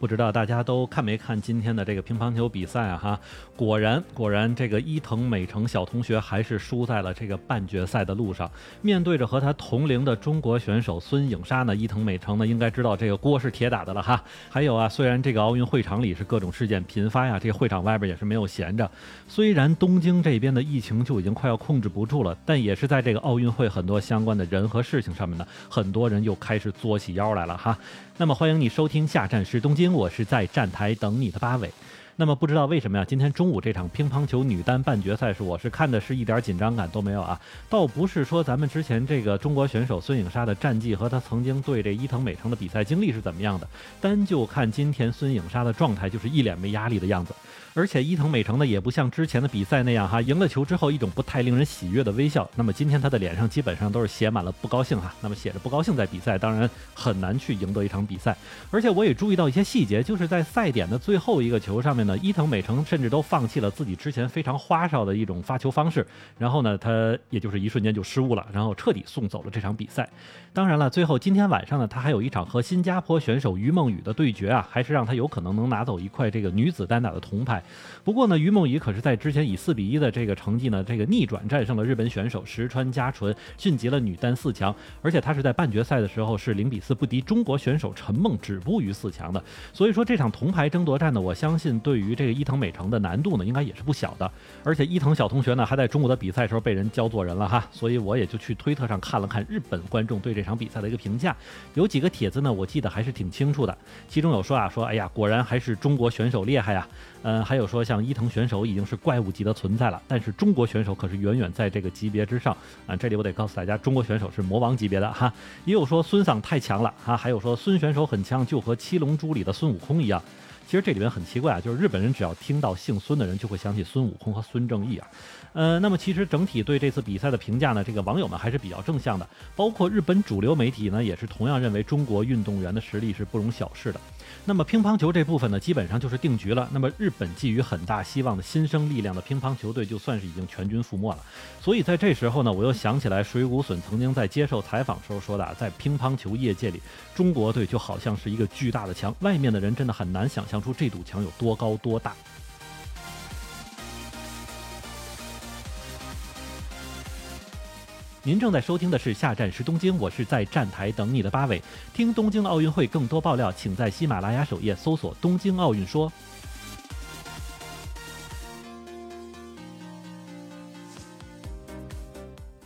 不知道大家都看没看今天的这个乒乓球比赛啊？哈，果然果然，这个伊藤美诚小同学还是输在了这个半决赛的路上。面对着和他同龄的中国选手孙颖莎呢，伊藤美诚呢应该知道这个锅是铁打的了哈。还有啊，虽然这个奥运会场里是各种事件频发呀，这个会场外边也是没有闲着。虽然东京这边的疫情就已经快要控制不住了，但也是在这个奥运会很多相关的人和事情上面呢，很多人又开始作起腰来了哈。那么欢迎你收听下站时东京。我是在站台等你的八尾，那么不知道为什么呀？今天中午这场乒乓球女单半决赛是我是看的是一点紧张感都没有啊！倒不是说咱们之前这个中国选手孙颖莎的战绩和她曾经对这伊藤美诚的比赛经历是怎么样的，单就看今天孙颖莎的状态，就是一脸没压力的样子。而且伊藤美诚呢，也不像之前的比赛那样哈，赢了球之后一种不太令人喜悦的微笑。那么今天她的脸上基本上都是写满了不高兴哈。那么写着不高兴在比赛，当然很难去赢得一场比赛。而且我也注意到一些细节，就是在赛点的最后一个球上面呢，伊藤美诚甚至都放弃了自己之前非常花哨的一种发球方式，然后呢，他也就是一瞬间就失误了，然后彻底送走了这场比赛。当然了，最后今天晚上呢，他还有一场和新加坡选手于梦雨的对决啊，还是让他有可能能拿走一块这个女子单打的铜牌。不过呢，于梦雨可是在之前以四比一的这个成绩呢，这个逆转战胜了日本选手石川佳纯，晋级了女单四强。而且她是在半决赛的时候是零比四不敌中国选手陈梦，止步于四强的。所以说这场铜牌争夺战呢，我相信对于这个伊藤美诚的难度呢，应该也是不小的。而且伊藤小同学呢，还在中午的比赛时候被人教做人了哈，所以我也就去推特上看了看日本观众对这场比赛的一个评价，有几个帖子呢，我记得还是挺清楚的。其中有说啊，说哎呀，果然还是中国选手厉害呀。嗯，还有说像伊藤选手已经是怪物级的存在了，但是中国选手可是远远在这个级别之上啊！这里我得告诉大家，中国选手是魔王级别的哈。也有说孙桑太强了哈，还有说孙选手很强，就和七龙珠里的孙悟空一样。其实这里面很奇怪啊，就是日本人只要听到姓孙的人，就会想起孙悟空和孙正义啊。呃，那么其实整体对这次比赛的评价呢，这个网友们还是比较正向的，包括日本主流媒体呢，也是同样认为中国运动员的实力是不容小视的。那么乒乓球这部分呢，基本上就是定局了。那么日本寄予很大希望的新生力量的乒乓球队，就算是已经全军覆没了。所以在这时候呢，我又想起来水谷隼曾经在接受采访时候说的，在乒乓球业界里，中国队就好像是一个巨大的墙，外面的人真的很难想象出这堵墙有多高多大。您正在收听的是下站是东京，我是在站台等你的八尾。听东京奥运会更多爆料，请在喜马拉雅首页搜索“东京奥运说”。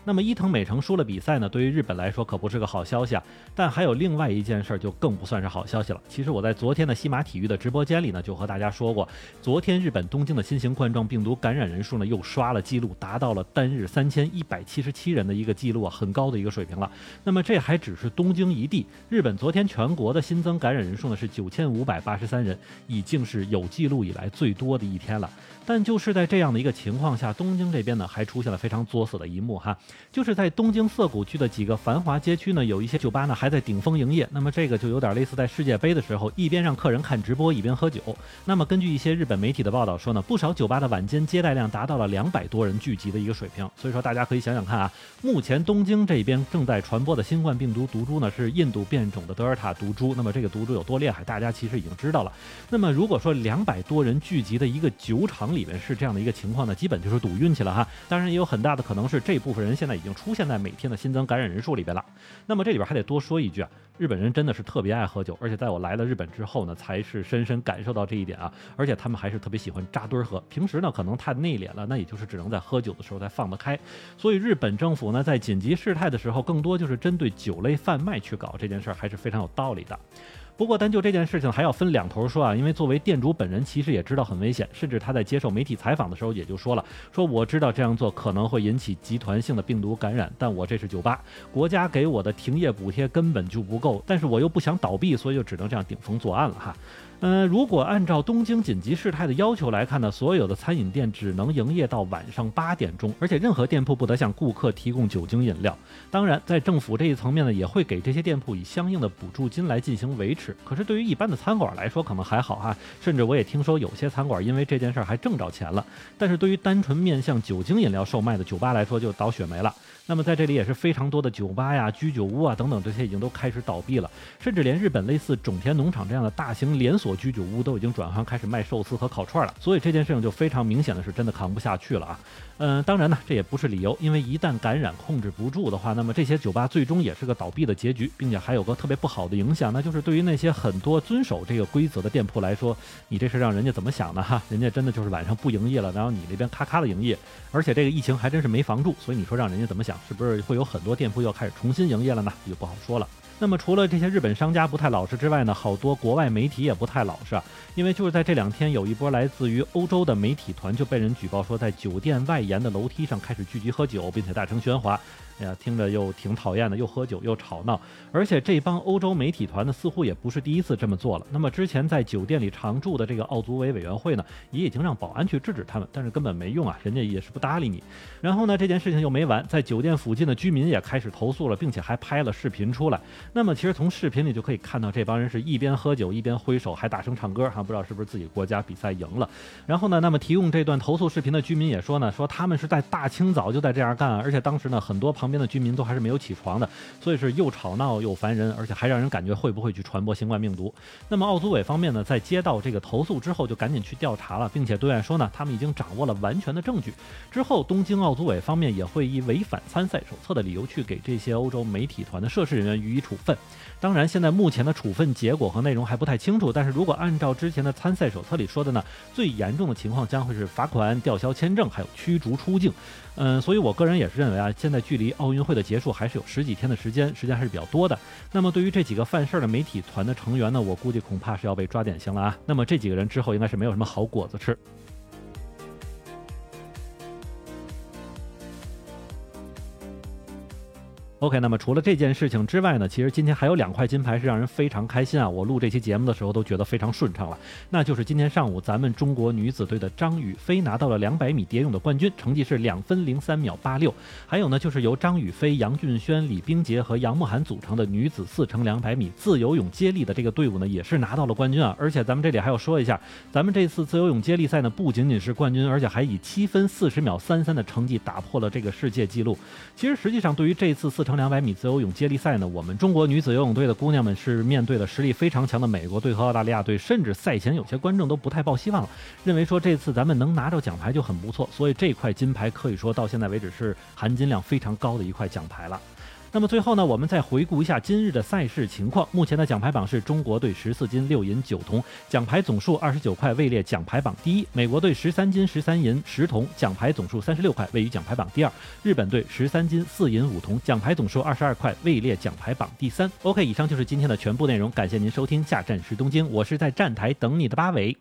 那么伊藤美诚输了比赛呢？对于日本来说可不是个好消息啊。但还有另外一件事儿就更不算是好消息了。其实我在昨天的西马体育的直播间里呢，就和大家说过，昨天日本东京的新型冠状病毒感染人数呢又刷了记录，达到了单日三千一百七十七人的一个记录啊，很高的一个水平了。那么这还只是东京一地，日本昨天全国的新增感染人数呢是九千五百八十三人，已经是有记录以来最多的一天了。但就是在这样的一个情况下，东京这边呢还出现了非常作死的一幕哈。就是在东京涩谷区的几个繁华街区呢，有一些酒吧呢还在顶峰营业。那么这个就有点类似在世界杯的时候，一边让客人看直播，一边喝酒。那么根据一些日本媒体的报道说呢，不少酒吧的晚间接待量达到了两百多人聚集的一个水平。所以说大家可以想想看啊，目前东京这边正在传播的新冠病毒毒株呢是印度变种的德尔塔毒株。那么这个毒株有多厉害，大家其实已经知道了。那么如果说两百多人聚集的一个酒厂里面是这样的一个情况呢，基本就是赌运气了哈。当然也有很大的可能是这部分人现在已经。出现在每天的新增感染人数里边了。那么这里边还得多说一句啊，日本人真的是特别爱喝酒，而且在我来了日本之后呢，才是深深感受到这一点啊。而且他们还是特别喜欢扎堆喝，平时呢可能太内敛了，那也就是只能在喝酒的时候才放得开。所以日本政府呢在紧急事态的时候，更多就是针对酒类贩卖去搞这件事儿，还是非常有道理的。不过，单就这件事情还要分两头说啊，因为作为店主本人，其实也知道很危险，甚至他在接受媒体采访的时候也就说了，说我知道这样做可能会引起集团性的病毒感染，但我这是酒吧，国家给我的停业补贴根本就不够，但是我又不想倒闭，所以就只能这样顶风作案了哈。嗯，如果按照东京紧急事态的要求来看呢，所有的餐饮店只能营业到晚上八点钟，而且任何店铺不得向顾客提供酒精饮料。当然，在政府这一层面呢，也会给这些店铺以相应的补助金来进行维持。可是对于一般的餐馆来说，可能还好哈。甚至我也听说有些餐馆因为这件事还挣着钱了。但是对于单纯面向酒精饮料售卖的酒吧来说，就倒血霉了。那么在这里也是非常多的酒吧呀、居酒屋啊等等这些已经都开始倒闭了，甚至连日本类似种田农场这样的大型连锁所居酒屋都已经转行开始卖寿司和烤串了。所以这件事情就非常明显的是真的扛不下去了啊。嗯，当然呢，这也不是理由，因为一旦感染控制不住的话，那么这些酒吧最终也是个倒闭的结局，并且还有个特别不好的影响，那就是对于那些很多遵守这个规则的店铺来说，你这是让人家怎么想的哈？人家真的就是晚上不营业了，然后你那边咔咔的营业，而且这个疫情还真是没防住，所以你说让人家怎么想？是不是会有？很多店铺又开始重新营业了呢，这就不好说了。那么除了这些日本商家不太老实之外呢，好多国外媒体也不太老实。因为就是在这两天，有一波来自于欧洲的媒体团就被人举报说，在酒店外沿的楼梯上开始聚集喝酒，并且大声喧哗。哎呀，听着又挺讨厌的，又喝酒又吵闹，而且这帮欧洲媒体团呢，似乎也不是第一次这么做了。那么之前在酒店里常驻的这个奥组委委员会呢，也已经让保安去制止他们，但是根本没用啊，人家也是不搭理你。然后呢，这件事情又没完，在酒店附近的居民也开始投诉了，并且还拍了视频出来。那么其实从视频里就可以看到，这帮人是一边喝酒一边挥手，还大声唱歌，哈，不知道是不是自己国家比赛赢了。然后呢，那么提供这段投诉视频的居民也说呢，说他们是在大清早就在这样干，而且当时呢，很多旁旁边的居民都还是。没有起床的，所以是又吵闹又烦人，而且还让人感觉会不会去传播新冠病毒。那么奥组委方面呢，在接到这个投诉之后，就赶紧去调查了，并且对外说呢，他们已经掌握了完全的证据。之后，东京奥组委方面也会以违反参赛手册的理由去给这些欧洲媒体团的涉事人员予以处分。当然，现在目前的处分结果和内容还不太清楚，但是如果按照之前的参赛手册里说的呢，最严重的情况将会是罚款、吊销签证，还有驱逐出境。嗯，所以我个人也是认为啊，现在距离奥运会的结束还是有十几天的时间，时间还是比较多的。那么对于这几个犯事儿的媒体团的成员呢，我估计恐怕是要被抓典型了啊。那么这几个人之后应该是没有什么好果子吃。OK，那么除了这件事情之外呢，其实今天还有两块金牌是让人非常开心啊！我录这期节目的时候都觉得非常顺畅了。那就是今天上午咱们中国女子队的张雨霏拿到了两百米蝶泳的冠军，成绩是两分零三秒八六。还有呢，就是由张雨霏、杨俊轩、李冰洁和杨慕涵组成的女子四乘两百米自由泳接力的这个队伍呢，也是拿到了冠军啊！而且咱们这里还要说一下，咱们这次自由泳接力赛呢，不仅仅是冠军，而且还以七分四十秒三三的成绩打破了这个世界纪录。其实实际上对于这次四乘两百米自由泳接力赛呢，我们中国女子游泳队的姑娘们是面对的实力非常强的美国队和澳大利亚队，甚至赛前有些观众都不太抱希望了，认为说这次咱们能拿着奖牌就很不错，所以这块金牌可以说到现在为止是含金量非常高的一块奖牌了。那么最后呢，我们再回顾一下今日的赛事情况。目前的奖牌榜是中国队十四金六银九铜，奖牌总数二十九块，位列奖牌榜第一。美国队十三金十三银十铜，奖牌总数三十六块，位于奖牌榜第二。日本队十三金四银五铜，奖牌总数二十二块，位列奖牌榜第三。OK，以上就是今天的全部内容，感谢您收听，下站是东京，我是在站台等你的八尾。